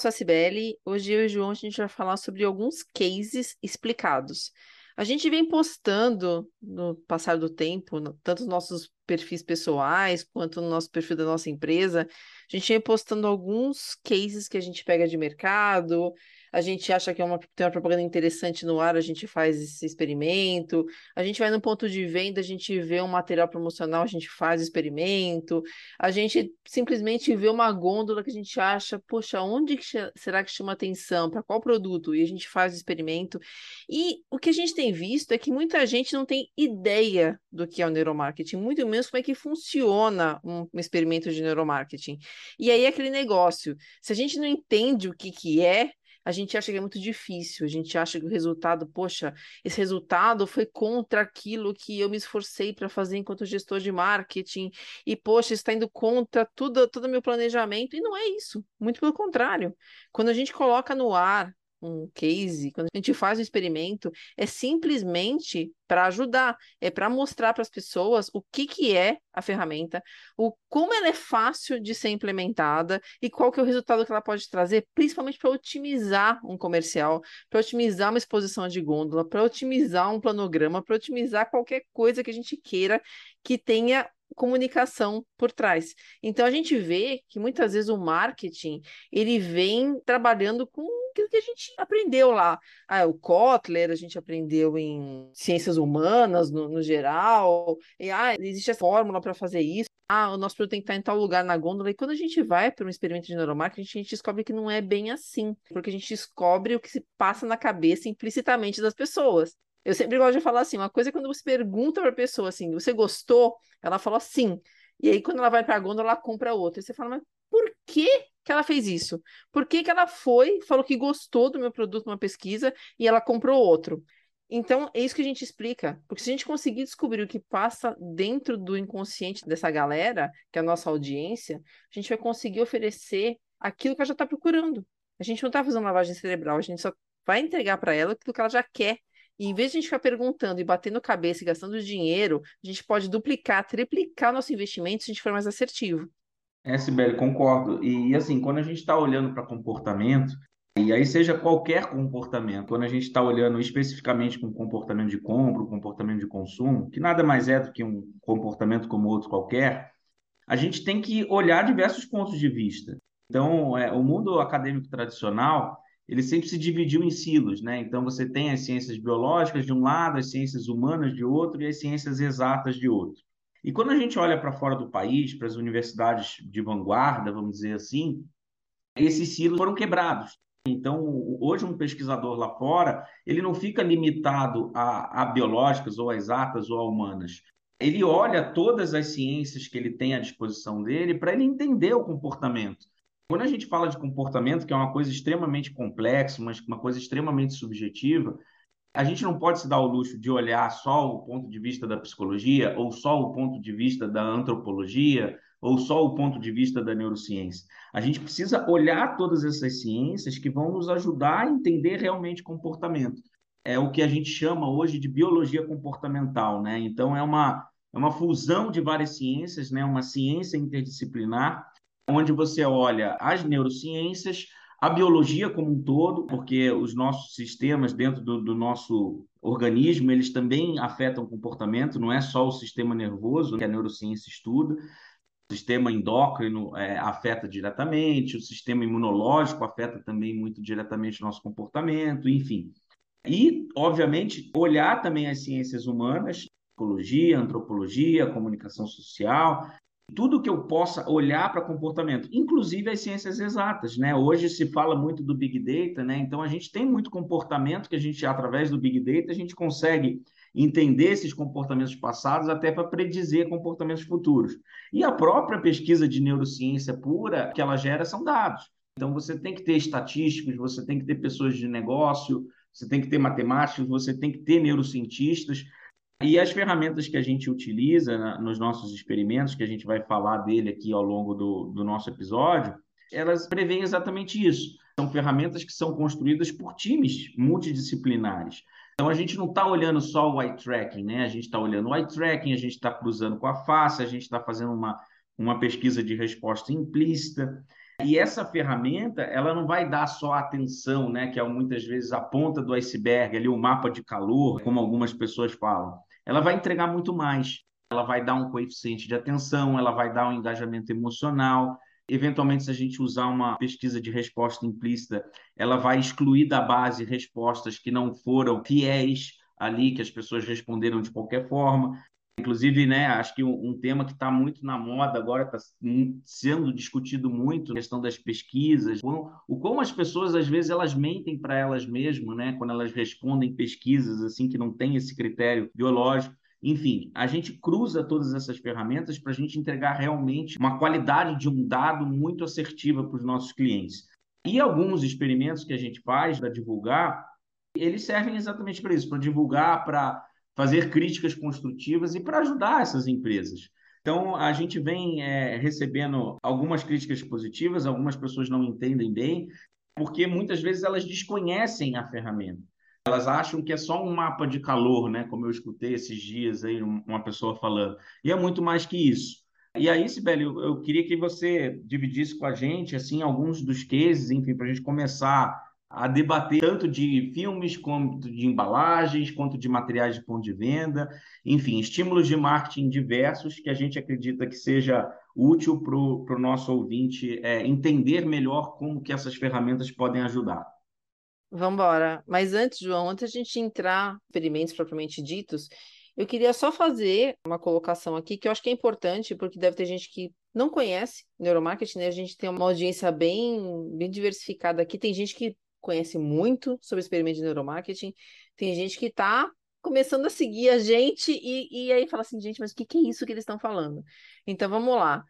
Sou a Cibele. Hoje eu e o João a gente vai falar sobre alguns cases explicados. A gente vem postando no passar do tempo, tanto nos nossos perfis pessoais quanto no nosso perfil da nossa empresa, a gente vem postando alguns cases que a gente pega de mercado, a gente acha que é uma, tem uma propaganda interessante no ar, a gente faz esse experimento, a gente vai no ponto de venda, a gente vê um material promocional, a gente faz o experimento, a gente simplesmente vê uma gôndola que a gente acha, poxa, onde que será que chama atenção, para qual produto? E a gente faz o experimento. E o que a gente tem visto é que muita gente não tem ideia do que é o neuromarketing, muito menos como é que funciona um, experimento de neuromarketing. E aí aquele negócio, se a gente não entende o que, que é, a gente acha que é muito difícil, a gente acha que o resultado, poxa, esse resultado foi contra aquilo que eu me esforcei para fazer enquanto gestor de marketing, e poxa, está indo contra tudo, todo o meu planejamento, e não é isso, muito pelo contrário. Quando a gente coloca no ar um case, quando a gente faz um experimento, é simplesmente para ajudar, é para mostrar para as pessoas o que, que é a ferramenta, o como ela é fácil de ser implementada e qual que é o resultado que ela pode trazer, principalmente para otimizar um comercial, para otimizar uma exposição de gôndola, para otimizar um planograma, para otimizar qualquer coisa que a gente queira que tenha comunicação por trás. Então a gente vê que muitas vezes o marketing ele vem trabalhando com aquilo que a gente aprendeu lá. Ah, o Kotler, a gente aprendeu em ciências humanas no, no geral. E, ah, existe essa fórmula para fazer isso. Ah, o nosso produto tem que estar em tal lugar na gôndola. E quando a gente vai para um experimento de neuromarketing, a gente descobre que não é bem assim. Porque a gente descobre o que se passa na cabeça implicitamente das pessoas. Eu sempre gosto de falar assim, uma coisa é quando você pergunta para a pessoa assim, você gostou? Ela fala sim. E aí quando ela vai para a gôndola, ela compra outra. E você fala, mas por que que ela fez isso? Por que que ela foi, falou que gostou do meu produto numa pesquisa e ela comprou outro? Então, é isso que a gente explica. Porque se a gente conseguir descobrir o que passa dentro do inconsciente dessa galera, que é a nossa audiência, a gente vai conseguir oferecer aquilo que ela já está procurando. A gente não está fazendo lavagem cerebral, a gente só vai entregar para ela aquilo que ela já quer. E em vez de a gente ficar perguntando e batendo cabeça e gastando dinheiro, a gente pode duplicar, triplicar nosso investimento se a gente for mais assertivo. É, Sibeli, concordo. E assim, quando a gente está olhando para comportamento, e aí seja qualquer comportamento, quando a gente está olhando especificamente um comportamento de compra, comportamento de consumo, que nada mais é do que um comportamento como outro qualquer, a gente tem que olhar diversos pontos de vista. Então, é, o mundo acadêmico tradicional, ele sempre se dividiu em silos, né? Então você tem as ciências biológicas de um lado, as ciências humanas de outro e as ciências exatas de outro. E quando a gente olha para fora do país, para as universidades de vanguarda, vamos dizer assim, esses silos foram quebrados. Então, hoje um pesquisador lá fora, ele não fica limitado a, a biológicas ou a exatas ou a humanas. Ele olha todas as ciências que ele tem à disposição dele para ele entender o comportamento. Quando a gente fala de comportamento, que é uma coisa extremamente complexa, mas uma coisa extremamente subjetiva, a gente não pode se dar o luxo de olhar só o ponto de vista da psicologia, ou só o ponto de vista da antropologia, ou só o ponto de vista da neurociência. A gente precisa olhar todas essas ciências que vão nos ajudar a entender realmente comportamento. É o que a gente chama hoje de biologia comportamental, né? Então é uma é uma fusão de várias ciências, né? Uma ciência interdisciplinar onde você olha as neurociências, a biologia como um todo, porque os nossos sistemas dentro do, do, nosso organismo, eles também afetam o comportamento, não é só o sistema nervoso que a neurociência estuda, o sistema endócrino é, afeta diretamente, o sistema imunológico afeta também muito diretamente o nosso comportamento, enfim. E, obviamente, olhar também as ciências humanas, psicologia, antropologia, comunicação social, tudo que eu possa olhar para comportamento, inclusive as ciências exatas, né? Hoje se fala muito do Big Data, né? Então a gente tem muito comportamento que a gente, através do Big Data, a gente consegue entender esses comportamentos passados até para predizer comportamentos futuros. E a própria pesquisa de neurociência pura que ela gera são dados. Então, você tem que ter estatísticos, você tem que ter pessoas de negócio, você tem que ter matemáticos, você tem que ter neurocientistas. E as ferramentas que a gente utiliza na, nos nossos experimentos, que a gente vai falar dele aqui ao longo do, do nosso episódio, elas preveem exatamente isso. São ferramentas que são construídas por times multidisciplinares. Então a gente não está olhando só o eye tracking, né? A gente está olhando o eye tracking, a gente está cruzando com a face, a gente está fazendo uma, uma pesquisa de resposta implícita. E essa ferramenta, ela não vai dar só atenção, né? Que é muitas vezes a ponta do iceberg, ali o mapa de calor, como algumas pessoas falam. Ela vai entregar muito mais. Ela vai dar um coeficiente de atenção, ela vai dar um engajamento emocional, Eventualmente, se a gente usar uma pesquisa de resposta implícita, ela vai excluir da base respostas que não foram fiéis ali, que as pessoas responderam de qualquer forma. Inclusive, né, acho que um, tema que está muito na moda agora, está sendo discutido muito, a questão das pesquisas, o como as pessoas, às vezes, elas mentem para elas mesmas, né, quando elas respondem pesquisas assim que não tem esse critério biológico. Enfim, a gente cruza todas essas ferramentas para a gente entregar realmente uma qualidade de um dado muito assertiva para os nossos clientes. E alguns experimentos que a gente faz para divulgar, eles servem exatamente para isso, para divulgar, para fazer críticas construtivas e para ajudar essas empresas. Então, a gente vem é, recebendo algumas críticas positivas, algumas pessoas não entendem bem, porque muitas vezes elas desconhecem a ferramenta. Elas acham que é só um mapa de calor, né? Como eu escutei esses dias aí uma pessoa falando. E é muito mais que isso. E aí, Sibeli, eu, eu queria que você dividisse com a gente assim alguns dos cases, enfim, para a gente começar a debater tanto de filmes quanto de embalagens, quanto de materiais de ponto de venda, enfim, estímulos de marketing diversos que a gente acredita que seja útil para o nosso ouvinte é, entender melhor como que essas ferramentas podem ajudar. Vamos embora. Mas antes, João, antes a gente entrar em experimentos propriamente ditos, eu queria só fazer uma colocação aqui que eu acho que é importante, porque deve ter gente que não conhece neuromarketing, né? A gente tem uma audiência bem, bem diversificada aqui. Tem gente que conhece muito sobre experimento de neuromarketing, tem gente que está começando a seguir a gente e, e aí fala assim, gente, mas o que, que é isso que eles estão falando? Então vamos lá.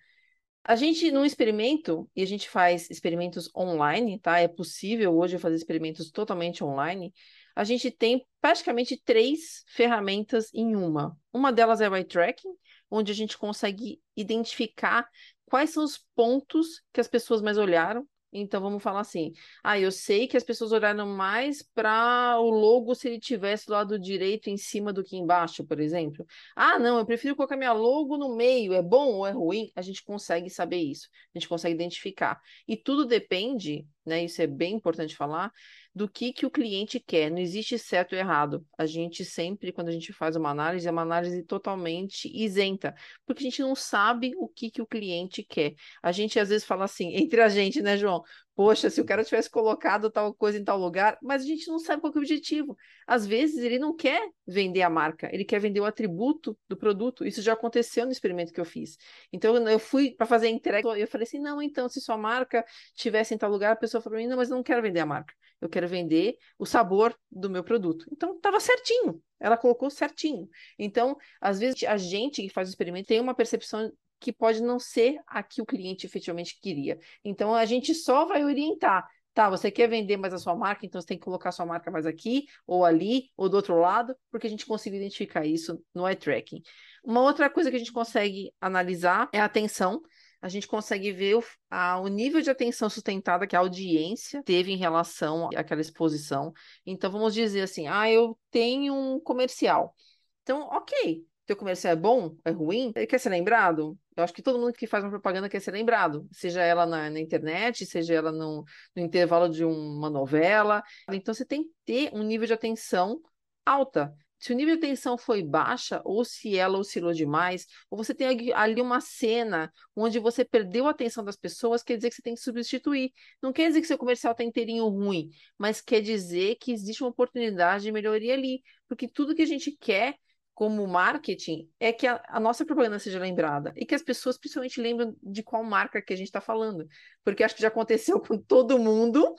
A gente, num experimento, e a gente faz experimentos online, tá? É possível hoje fazer experimentos totalmente online. A gente tem praticamente três ferramentas em uma. Uma delas é o eye tracking, onde a gente consegue identificar quais são os pontos que as pessoas mais olharam então vamos falar assim: ah, eu sei que as pessoas olharam mais para o logo se ele tivesse do lado direito em cima do que embaixo, por exemplo. Ah, não, eu prefiro colocar minha logo no meio, é bom ou é ruim? A gente consegue saber isso, a gente consegue identificar. E tudo depende, né? Isso é bem importante falar, do que, que o cliente quer. Não existe certo ou errado. A gente sempre, quando a gente faz uma análise, é uma análise totalmente isenta, porque a gente não sabe o que, que o cliente quer. A gente às vezes fala assim, entre a gente, né, João? Poxa, se o cara tivesse colocado tal coisa em tal lugar, mas a gente não sabe qual é o objetivo. Às vezes ele não quer vender a marca, ele quer vender o atributo do produto. Isso já aconteceu no experimento que eu fiz. Então eu fui para fazer a entrega e eu falei assim: não, então, se sua marca tivesse em tal lugar, a pessoa falou: não, mas eu não quero vender a marca. Eu quero vender o sabor do meu produto. Então estava certinho. Ela colocou certinho. Então, às vezes, a gente que faz o experimento tem uma percepção que pode não ser a que o cliente efetivamente queria. Então, a gente só vai orientar. Tá, você quer vender mais a sua marca, então você tem que colocar a sua marca mais aqui, ou ali, ou do outro lado, porque a gente consegue identificar isso no eye tracking. Uma outra coisa que a gente consegue analisar é a atenção. A gente consegue ver o, a, o nível de atenção sustentada que a audiência teve em relação àquela exposição. Então, vamos dizer assim: ah, eu tenho um comercial. Então, ok, teu comercial é bom, é ruim, ele quer ser lembrado? Eu acho que todo mundo que faz uma propaganda quer ser lembrado, seja ela na, na internet, seja ela no, no, intervalo de uma novela. Então você tem que ter um nível de atenção alta. Se o nível de atenção foi baixa, ou se ela oscilou demais, ou você tem ali uma cena onde você perdeu a atenção das pessoas, quer dizer que você tem que substituir. Não quer dizer que seu comercial está inteirinho ruim, mas quer dizer que existe uma oportunidade de melhoria ali. Porque tudo que a gente quer como marketing é que a, a, nossa propaganda seja lembrada e que as pessoas principalmente lembrem de qual marca que a gente está falando. Porque acho que já aconteceu com todo mundo,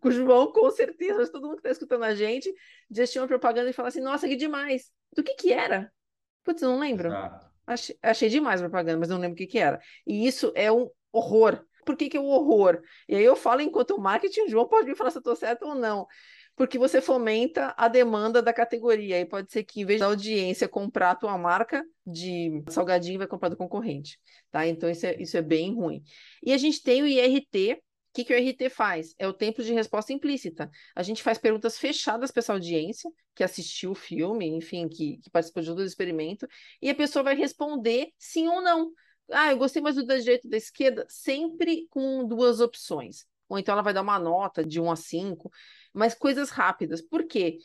com o João, com certeza, mas todo mundo que está escutando a gente, já assistiu uma propaganda e fala assim, nossa, que demais. Do que que era? Putz, não lembro. Achei, achei demais a propaganda, mas não lembro o que que era. E isso é um horror. Por que, que é o horror? E aí eu falo enquanto marketing, o João pode me falar se eu estou certo ou não porque você fomenta a demanda da categoria. E pode ser que, em vez da audiência comprar a tua marca de salgadinho, vai comprar do concorrente. Tá? Então, isso é, isso é bem ruim. E a gente tem o IRT. O que, que o IRT faz? É o tempo de resposta implícita. A gente faz perguntas fechadas para essa audiência que assistiu o filme, enfim, que, que participou de todo o experimento, e a pessoa vai responder sim ou não. Ah, eu gostei mais do da direita ou da esquerda, sempre com duas opções. Ou então ela vai dar uma nota de 1 a 5 mas coisas rápidas. Por quê?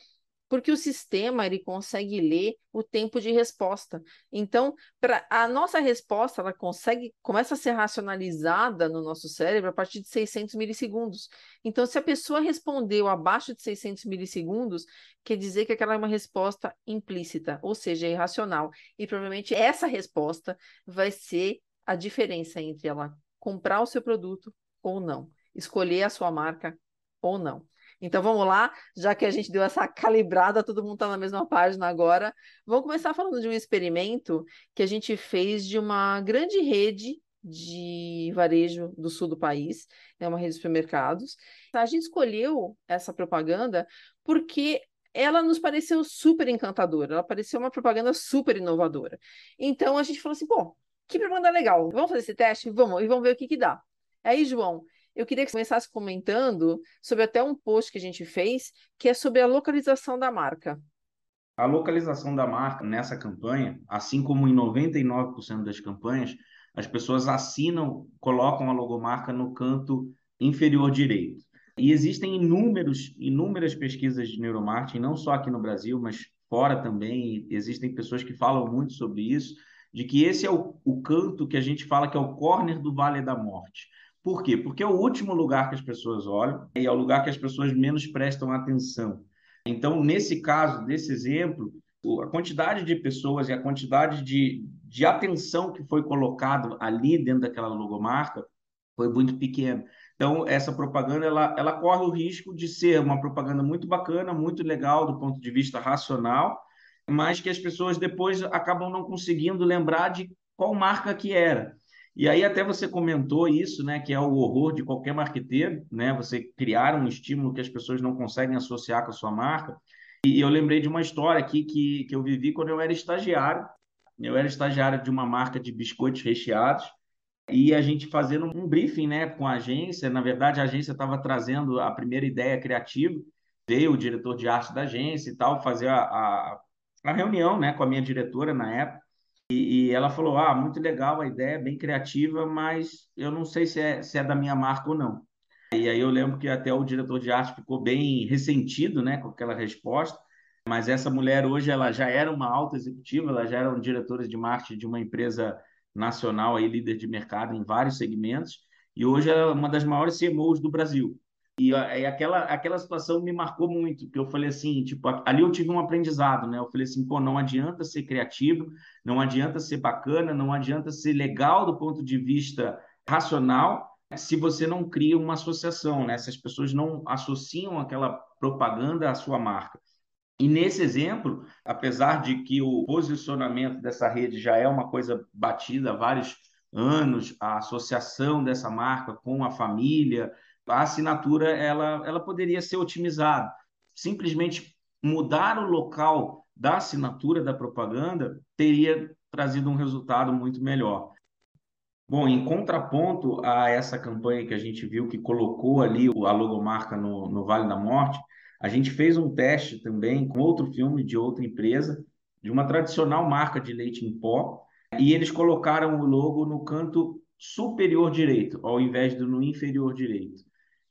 Porque o sistema ele consegue ler o tempo de resposta. Então, para a nossa resposta, ela consegue começa a ser racionalizada no nosso cérebro a partir de 600 milissegundos. Então, se a pessoa respondeu abaixo de 600 milissegundos, quer dizer que aquela é uma resposta implícita, ou seja, irracional. E provavelmente essa resposta vai ser a diferença entre ela comprar o seu produto ou não, escolher a sua marca ou não. Então vamos lá, já que a gente deu essa calibrada, todo mundo está na mesma página agora. Vamos começar falando de um experimento que a gente fez de uma grande rede de varejo do sul do país, é uma rede de supermercados. A gente escolheu essa propaganda porque ela nos pareceu super encantadora, ela pareceu uma propaganda super inovadora. Então a gente falou assim, pô, que propaganda legal, vamos fazer esse teste? Vamos, e vamos ver o que que dá. Aí, João, eu queria que você começasse comentando sobre até um post que a gente fez, que é sobre a localização da marca. A localização da marca nessa campanha, assim como em 99% das campanhas, as pessoas assinam, colocam a logomarca no canto inferior direito. E existem inúmeros, inúmeras pesquisas de neuromarketing, não só aqui no Brasil, mas fora também. Existem pessoas que falam muito sobre isso, de que esse é o, o canto que a gente fala que é o corner do Vale da Morte. Por quê? Porque é o último lugar que as pessoas olham e é o lugar que as pessoas menos prestam atenção. Então, nesse caso, desse exemplo, a quantidade de pessoas e a quantidade de, de atenção que foi colocado ali dentro daquela logomarca foi muito pequena. Então, essa propaganda ela, ela corre o risco de ser uma propaganda muito bacana, muito legal do ponto de vista racional, mas que as pessoas depois acabam não conseguindo lembrar de qual marca que era. E aí até você comentou isso, né, que é o horror de qualquer marqueteiro, né, você criar um estímulo que as pessoas não conseguem associar com a sua marca. E eu lembrei de uma história aqui que, que eu vivi quando eu era estagiário. Eu era estagiário de uma marca de biscoitos recheados e a gente fazendo um briefing, né, com a agência. Na verdade, a agência estava trazendo a primeira ideia criativa. Veio o diretor de arte da agência e tal fazer a, a, a reunião, né, com a minha diretora na época. E, e, ela falou: Ah, muito legal a ideia, bem criativa, mas eu não sei se é, se é da minha marca ou não. E aí eu lembro que até o diretor de arte ficou bem ressentido né, com aquela resposta. Mas essa mulher hoje ela já era uma alta executiva, ela já era um diretora de marketing de uma empresa nacional, aí, líder de mercado em vários segmentos, e hoje é uma das maiores CMOs do Brasil. E, e aquela, aquela situação me marcou muito, porque eu falei assim, tipo, ali eu tive um aprendizado, né? Eu falei assim, pô, não adianta ser criativo, não adianta ser bacana, não adianta ser legal do ponto de vista racional, se você não cria uma associação, né? Se as pessoas não associam aquela propaganda à sua marca. E nesse exemplo, apesar de que o posicionamento dessa rede já é uma coisa batida há vários anos, a associação dessa marca com a família, a assinatura ela, ela poderia ser otimizada. Simplesmente mudar o local da assinatura da propaganda teria trazido um resultado muito melhor. Bom, em contraponto a essa campanha que a gente viu que colocou ali a logomarca no, no Vale da Morte, a gente fez um teste também com outro filme de outra empresa, de uma tradicional marca de leite em pó, e eles colocaram o logo no canto superior direito, ao invés do no inferior direito.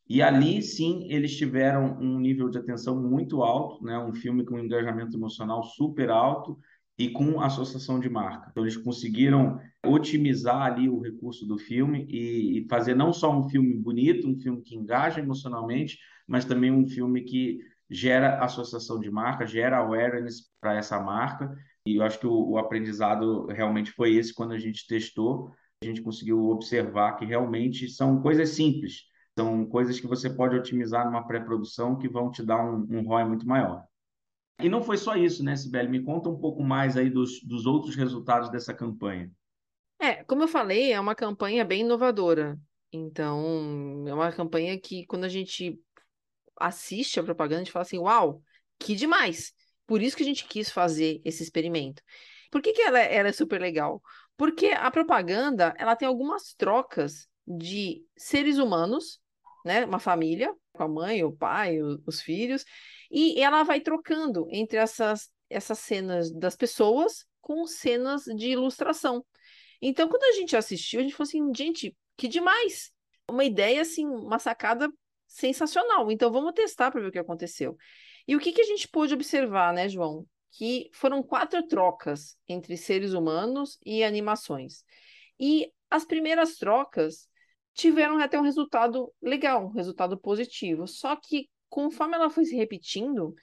E ali, sim, eles tiveram um nível de atenção muito alto, né? um filme com um engajamento emocional super alto e com associação de marca. Então, eles conseguiram otimizar ali o recurso do filme e fazer não só um filme bonito, um filme que engaja emocionalmente, mas também um filme que gera associação de marca, gera awareness para essa marca. E eu acho que o, o aprendizado realmente foi esse quando a gente testou. A gente conseguiu observar que realmente são coisas simples, são coisas que você pode otimizar numa pré-produção que vão te dar um, um ROI muito maior. E não foi só isso, né, Sibeli? Me conta um pouco mais aí dos, dos outros resultados dessa campanha. É, como eu falei, é uma campanha bem inovadora. Então, é uma campanha que quando a gente assiste a propaganda, a gente fala assim, uau, que demais! Por isso que a gente quis fazer esse experimento. Por que, que ela, ela é super legal? Porque a propaganda, ela tem algumas trocas de seres humanos, né? Uma família, com a mãe, o pai, o, os filhos, e ela vai trocando entre essas, essas cenas das pessoas com cenas de ilustração. Então, quando a gente assistiu, a gente falou assim, gente, que demais! Uma ideia, assim, uma sacada sensacional. Então, vamos testar para ver o que aconteceu. E o que, que a gente pôde observar, né, João? Que foram quatro trocas entre seres humanos e animações. E as primeiras trocas tiveram até um resultado legal, um resultado positivo. Só que conforme ela foi se repetindo,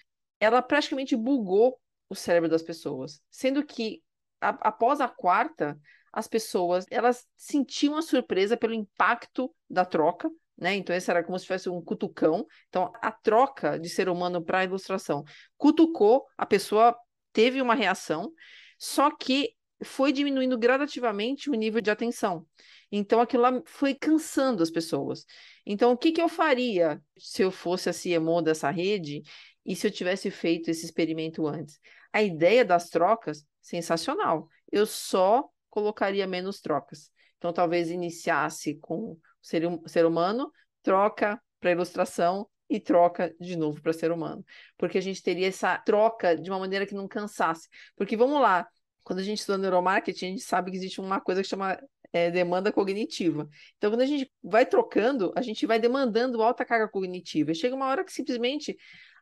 ela praticamente bugou o cérebro das pessoas, sendo que a, após a quarta, as pessoas elas sentiam a surpresa pelo impacto da troca, né? Então esse era como se fosse um cutucão. Então a troca de ser humano para a ilustração cutucou, a pessoa teve uma reação, só que foi diminuindo gradativamente o nível de atenção. Então aquilo lá foi cansando as pessoas. Então o que, que eu faria se eu fosse a CMO dessa rede e se eu tivesse feito esse experimento antes? A ideia das trocas, sensacional. Eu só colocaria menos trocas. Então talvez iniciasse com ser, ser humano, troca para ilustração e troca de novo para ser humano. Porque a gente teria essa troca de uma maneira que não cansasse. Porque vamos lá, quando a gente estuda neuromarketing, a gente sabe que existe uma coisa que chama é, demanda cognitiva. Então, quando a gente vai trocando, a gente vai demandando alta carga cognitiva. Chega uma hora que simplesmente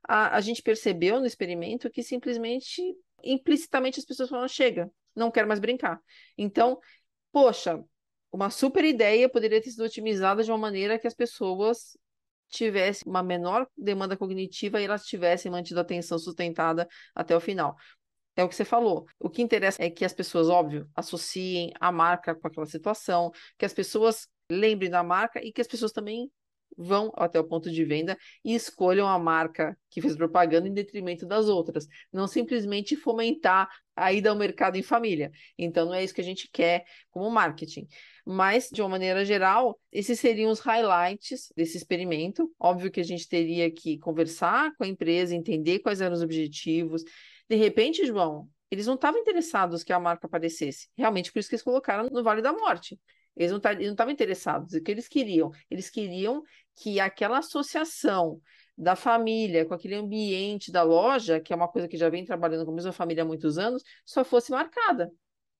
a, a gente percebeu no experimento que simplesmente, implicitamente, as pessoas falam: chega, não quero mais brincar. Então, poxa, uma super ideia poderia ter sido otimizada de uma maneira que as pessoas tivessem uma menor demanda cognitiva e elas tivessem mantido a atenção sustentada até o final. É o que você falou. O que interessa é que as pessoas, óbvio, associem a marca com aquela situação, que as pessoas lembrem da marca e que as pessoas também vão até o ponto de venda e escolham a marca que fez propaganda em detrimento das outras. Não simplesmente fomentar a ida ao mercado em família. Então, não é isso que a gente quer como marketing. Mas, de uma maneira geral, esses seriam os highlights desse experimento. Óbvio que a gente teria que conversar com a empresa, entender quais eram os objetivos. De repente, João, eles não estavam interessados que a marca aparecesse. Realmente, por isso que eles colocaram no Vale da Morte. Eles não estavam interessados. O que eles queriam? Eles queriam que aquela associação da família com aquele ambiente da loja, que é uma coisa que já vem trabalhando com a mesma família há muitos anos, só fosse marcada.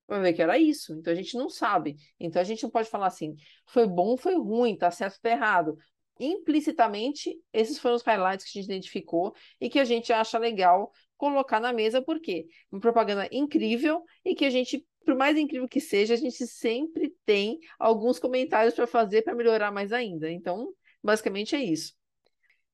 Vai ver que era isso. Então a gente não sabe. Então a gente não pode falar assim, foi bom, foi ruim, tá certo, tá errado. Implicitamente, esses foram os highlights que a gente identificou e que a gente acha legal colocar na mesa, porque uma propaganda incrível e que a gente por mais incrível que seja, a gente sempre tem alguns comentários para fazer para melhorar mais ainda. Então, basicamente é isso.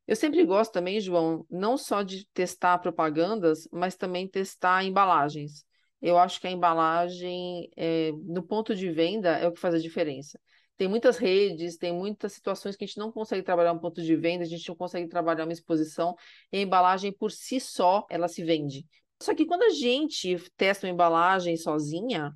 Eu sempre gosto também, João, não só de testar propagandas, mas também testar embalagens. Eu acho que a embalagem, é, no ponto de venda, é o que faz a diferença. Tem muitas redes, tem muitas situações que a gente não consegue trabalhar um ponto de venda, a gente não consegue trabalhar uma exposição, e a embalagem por si só, ela se vende. Só que quando a gente testa uma embalagem sozinha,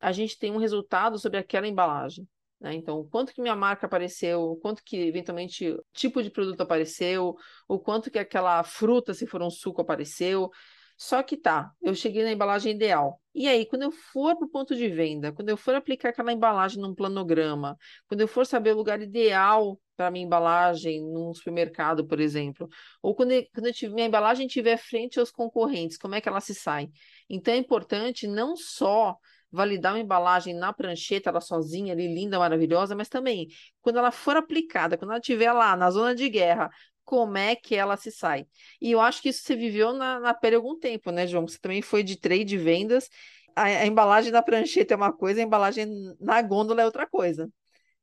a gente tem um resultado sobre aquela embalagem. Né? Então, quanto que minha marca apareceu, quanto que eventualmente tipo de produto apareceu, o quanto que aquela fruta, se for um suco, apareceu. Só que tá, eu cheguei na embalagem ideal. E aí, quando eu for para o ponto de venda, quando eu for aplicar aquela embalagem num planograma, quando eu for saber o lugar ideal para minha embalagem num supermercado, por exemplo, ou quando, eu, quando eu minha embalagem estiver frente aos concorrentes, como é que ela se sai? Então é importante não só validar uma embalagem na prancheta, ela sozinha ali, linda, maravilhosa, mas também quando ela for aplicada, quando ela estiver lá na zona de guerra, como é que ela se sai. E eu acho que isso você viveu na, na pele algum tempo, né, João? Você também foi de trade de vendas. A, a, embalagem na prancheta é uma coisa, a embalagem na gôndola é outra coisa.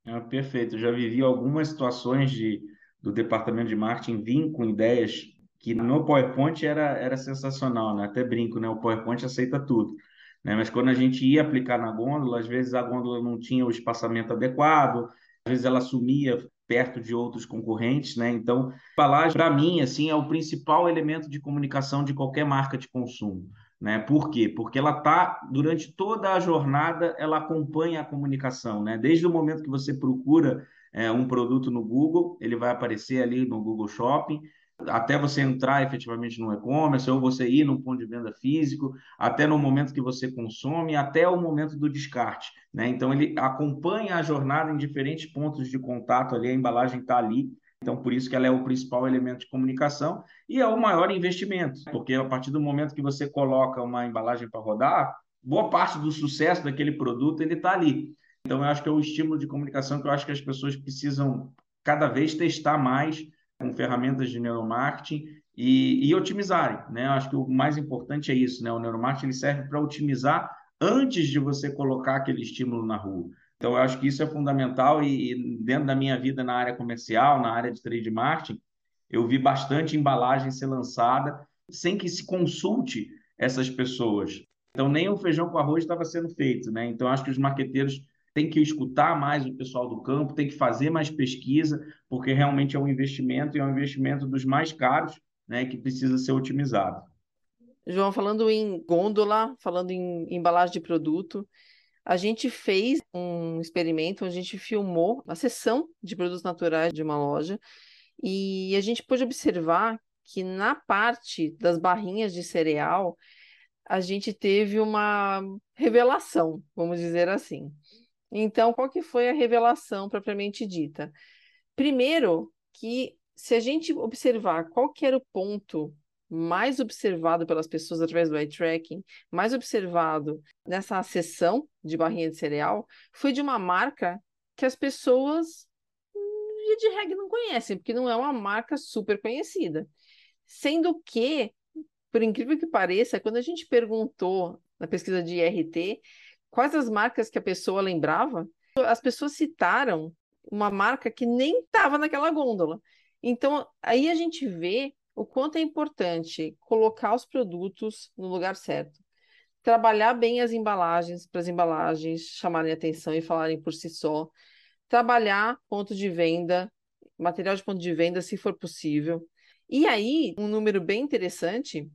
É, perfeito. Eu já vivi algumas situações de, do departamento de marketing vir com ideias que no PowerPoint era, era sensacional, né? Até brinco, né? O PowerPoint aceita tudo. Né? Mas quando a gente ia aplicar na gôndola, às vezes a gôndola não tinha o espaçamento adequado, às vezes ela sumia perto de outros concorrentes, né? Então, embalagem, para mim, assim, é o principal elemento de comunicação de qualquer marca de consumo. Né? Por quê? Porque ela está, durante toda a jornada, ela acompanha a comunicação. Né? Desde o momento que você procura é, um produto no Google, ele vai aparecer ali no Google Shopping, até você entrar efetivamente no e-commerce, ou você ir num ponto de venda físico, até no momento que você consome, até o momento do descarte. Né? Então, ele acompanha a jornada em diferentes pontos de contato ali, a embalagem está ali. Então, por isso que ela é o principal elemento de comunicação e é o maior investimento, porque a partir do momento que você coloca uma embalagem para rodar, boa parte do sucesso daquele produto ele está ali. Então, eu acho que é o estímulo de comunicação que eu acho que as pessoas precisam cada vez testar mais com ferramentas de neuromarketing e, e otimizarem, né? Eu acho que o mais importante é isso, né? O neuromarketing ele serve para otimizar antes de você colocar aquele estímulo na rua. Então, eu acho que isso é fundamental e, e dentro da minha vida na área comercial, na área de trade marketing, eu vi bastante embalagem ser lançada sem que se consulte essas pessoas. Então, nem o feijão com arroz estava sendo feito, né? Então, acho que os marqueteiros têm que escutar mais o pessoal do campo, têm que fazer mais pesquisa, porque realmente é um investimento e é um investimento dos mais caros, né? Que precisa ser otimizado. João, falando em gôndola, falando em embalagem de produto, a gente fez um experimento a gente filmou a seção de produtos naturais de uma loja e a gente pôde observar que na parte das barrinhas de cereal a gente teve uma revelação, vamos dizer assim. Então, qual que foi a revelação propriamente dita? Primeiro, que se a gente observar qual que era o ponto mais observado pelas pessoas através do eye tracking, mais observado nessa sessão de barrinha de cereal, foi de uma marca que as pessoas, de regra, não conhecem, porque não é uma marca super conhecida. Sendo que, por incrível que pareça, quando a gente perguntou na pesquisa de IRT quais as marcas que a pessoa lembrava, as pessoas citaram uma marca que nem estava naquela gôndola. Então, aí a gente vê o quanto é importante colocar os produtos no lugar certo. Trabalhar bem as embalagens, para as embalagens chamarem atenção e falarem por si só. Trabalhar ponto de venda, material de ponto de venda, se for possível. E aí, um número bem interessante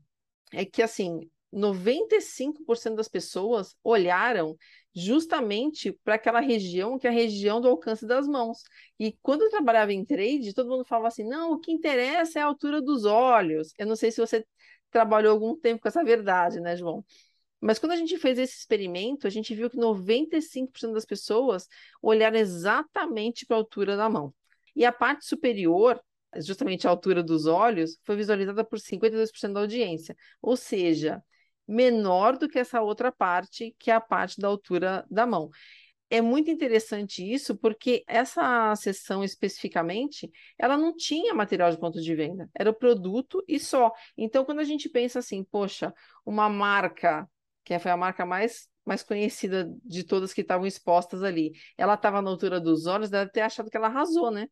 é que, assim, 95% das pessoas olharam justamente para aquela região que é a região do alcance das mãos. E quando eu trabalhava em trade, todo mundo falava assim: não, o que interessa é a altura dos olhos. Eu não sei se você trabalhou algum tempo com essa verdade, né, João? Mas quando a gente fez esse experimento, a gente viu que 95% das pessoas olharam exatamente para a altura da mão. E a parte superior, justamente a altura dos olhos, foi visualizada por 52% da audiência. Ou seja, menor do que essa outra parte, que é a parte da altura da mão. É muito interessante isso, porque essa sessão especificamente, ela não tinha material de ponto de venda, era o produto e só. Então, quando a gente pensa assim, poxa, uma marca, que foi a marca mais mais conhecida de todas que estavam expostas ali. Ela estava na altura dos olhos, deve ter achado que ela arrasou, né?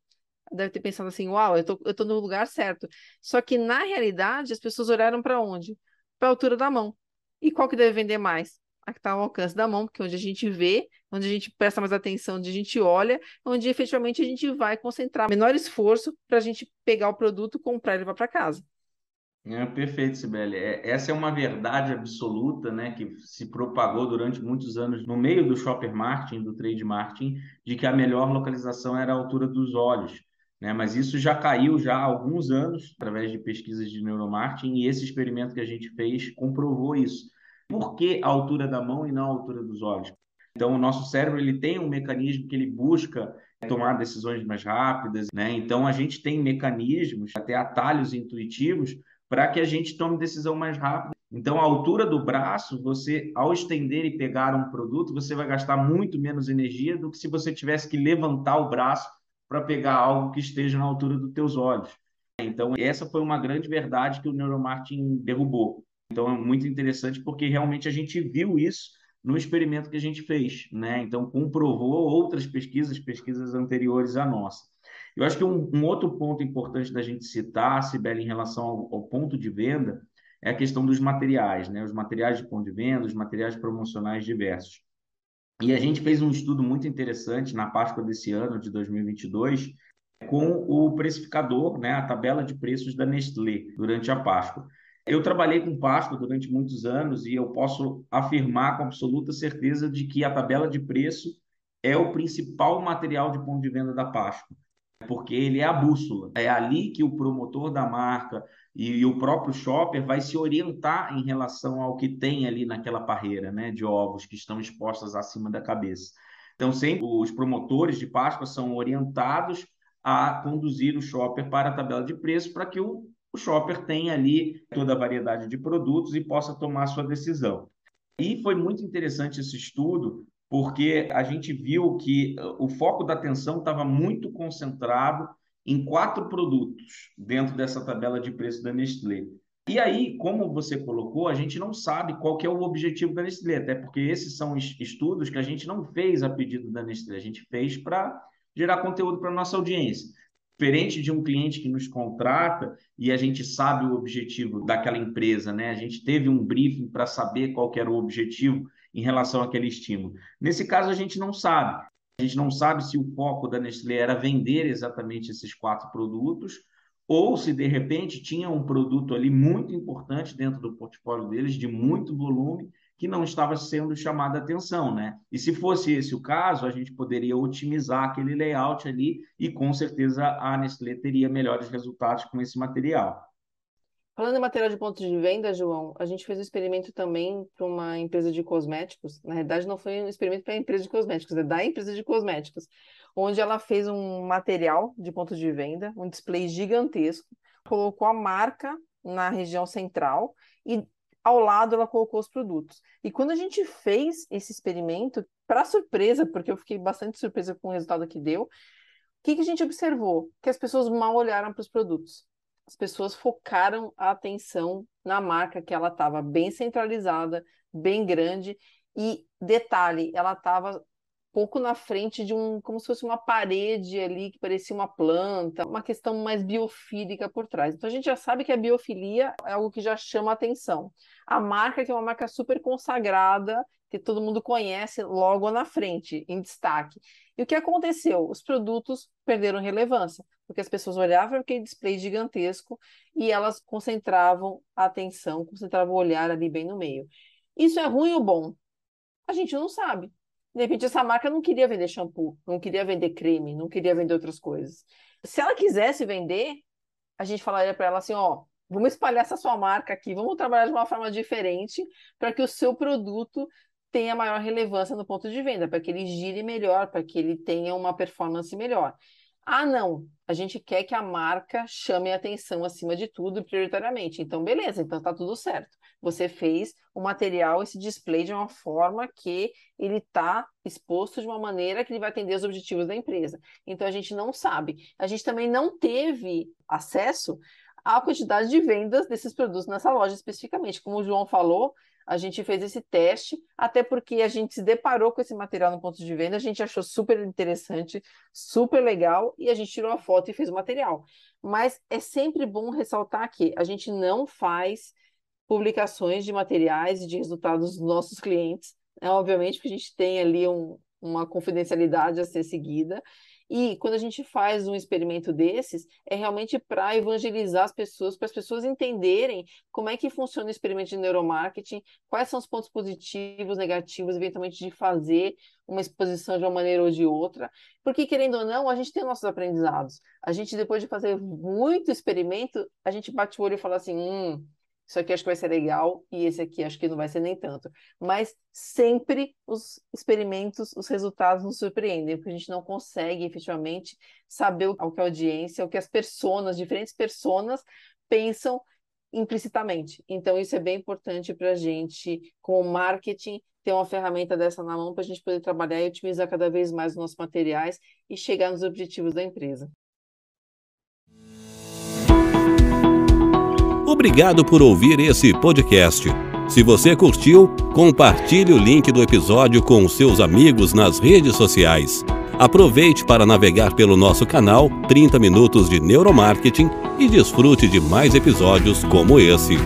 Deve ter pensado assim, uau, eu tô, eu tô no lugar certo. Só que, na realidade, as pessoas olharam para onde? Para a altura da mão. E qual que deve vender mais? A que está ao alcance da mão, porque é onde a gente vê, onde a gente presta mais atenção, onde a gente olha, onde efetivamente a gente vai concentrar menor esforço para a gente pegar o produto, comprar e levar para casa. É, perfeito, Sibeli. É, essa é uma verdade absoluta, né, que se propagou durante muitos anos no meio do shopper marketing, do trade marketing, de que a melhor localização era a altura dos olhos. Né? Mas isso já caiu já há alguns anos, através de pesquisas de neuromarketing, e esse experimento que a gente fez comprovou isso. Por que a altura da mão e não a altura dos olhos? Então, o nosso cérebro ele tem um mecanismo que ele busca tomar decisões mais rápidas, né? Então, a gente tem mecanismos, até atalhos intuitivos, para que a gente tome decisão mais rápida. Então, a altura do braço, você, ao estender e pegar um produto, você vai gastar muito menos energia do que se você tivesse que levantar o braço para pegar algo que esteja na altura dos teus olhos. Então, essa foi uma grande verdade que o neuromarketing derrubou. Então, é muito interessante porque realmente a gente viu isso no experimento que a gente fez, né? Então, comprovou outras pesquisas, pesquisas anteriores à nossa. Eu acho que um, um outro ponto importante da gente citar, Sibeli, em relação ao, ao, ponto de venda, é a questão dos materiais, né? Os materiais de ponto de venda, os materiais promocionais diversos. E a gente fez um estudo muito interessante na Páscoa desse ano, de 2022, com o precificador, né, a tabela de preços da Nestlé durante a Páscoa. Eu trabalhei com Páscoa durante muitos anos e eu posso afirmar com absoluta certeza de que a tabela de preço é o principal material de ponto de venda da Páscoa, porque ele é a bússola. É ali que o promotor da marca e, o próprio shopper vai se orientar em relação ao que tem ali naquela parreira né, de ovos que estão expostas acima da cabeça. Então, sempre os promotores de Páscoa são orientados a conduzir o shopper para a tabela de preço para que o, o shopper tenha ali toda a variedade de produtos e possa tomar sua decisão. E foi muito interessante esse estudo, porque a gente viu que uh, o foco da atenção estava muito concentrado em quatro produtos dentro dessa tabela de preço da Nestlé. E aí, como você colocou, a gente não sabe qual é o objetivo da Nestlé, até porque esses são estudos que a gente não fez a pedido da Nestlé, a gente fez para gerar conteúdo para nossa audiência. Diferente de um cliente que nos contrata e a gente sabe o objetivo daquela empresa, né? A gente teve um briefing para saber qual era o objetivo em relação àquele estímulo. Nesse caso, a gente não sabe. A gente não sabe se o foco da Nestlé era vender exatamente esses quatro produtos ou se de repente tinha um produto ali muito importante dentro do portfólio deles, de muito volume, que não estava sendo chamada atenção, né? E se fosse esse o caso, a gente poderia otimizar aquele layout ali e com certeza a Nestlé teria melhores resultados com esse material. Falando em material de ponto de venda, João, a gente fez um experimento também para uma empresa de cosméticos. Na verdade, não foi um experimento para a empresa de cosméticos, é da empresa de cosméticos, onde ela fez um material de ponto de venda, um display gigantesco, colocou a marca na região central e ao lado ela colocou os produtos. E quando a gente fez esse experimento, para surpresa, porque eu fiquei bastante surpresa com o resultado que deu, o que, que a gente observou? Que as pessoas mal olharam para os produtos. As pessoas focaram a atenção na marca, que ela estava bem centralizada, bem grande, e detalhe, ela estava pouco na frente de um, como se fosse uma parede ali que parecia uma planta, uma questão mais biofílica por trás. Então a gente já sabe que a biofilia é algo que já chama atenção. A marca que é uma marca super consagrada, que todo mundo conhece logo na frente, em destaque. E o que aconteceu? Os produtos perderam relevância, porque as pessoas olhavam aquele display gigantesco e elas concentravam a atenção, concentravam o olhar ali bem no meio. Isso é ruim ou bom? A gente não sabe. De repente, essa marca não queria vender shampoo, não queria vender creme, não queria vender outras coisas. Se ela quisesse vender, a gente falaria para ela assim: ó, vamos espalhar essa sua marca aqui, vamos trabalhar de uma forma diferente para que o seu produto tenha maior relevância no ponto de venda, para que ele gire melhor, para que ele tenha uma performance melhor. Ah, não, a gente quer que a marca chame a atenção acima de tudo, prioritariamente. Então, beleza, então tá tudo certo você fez o material, esse display de uma forma que ele está exposto de uma maneira que ele vai atender os objetivos da empresa. Então a gente não sabe. A gente também não teve acesso à quantidade de vendas desses produtos nessa loja especificamente. Como o João falou, a gente fez esse teste, até porque a gente se deparou com esse material no ponto de venda, a gente achou super interessante, super legal, e a gente tirou a foto e fez o material. Mas é sempre bom ressaltar que a gente não faz publicações de materiais e de resultados dos nossos clientes, né? obviamente, porque a gente tem ali um, uma confidencialidade a ser seguida. E quando a gente faz um experimento desses, é realmente para evangelizar as pessoas, para as pessoas entenderem como é que funciona o experimento de neuromarketing, quais são os pontos positivos, negativos, eventualmente, de fazer uma exposição de uma maneira ou de outra. Porque, querendo ou não, a gente tem nossos aprendizados. A gente, depois de fazer muito experimento, a gente bate o olho e fala assim: hum, isso aqui acho que vai ser legal e esse aqui acho que não vai ser nem tanto. Mas sempre os experimentos, os resultados nos surpreendem, porque a gente não consegue efetivamente saber o que a audiência, o que as pessoas, diferentes pessoas pensam implicitamente. Então, isso é bem importante para a gente, com o marketing, ter uma ferramenta dessa na mão para a gente poder trabalhar e otimizar cada vez mais os nossos materiais e chegar nos objetivos da empresa. Obrigado por ouvir esse podcast. Se você curtiu, compartilhe o link do episódio com seus amigos nas redes sociais. Aproveite para navegar pelo nosso canal 30 Minutos de Neuromarketing e desfrute de mais episódios como esse.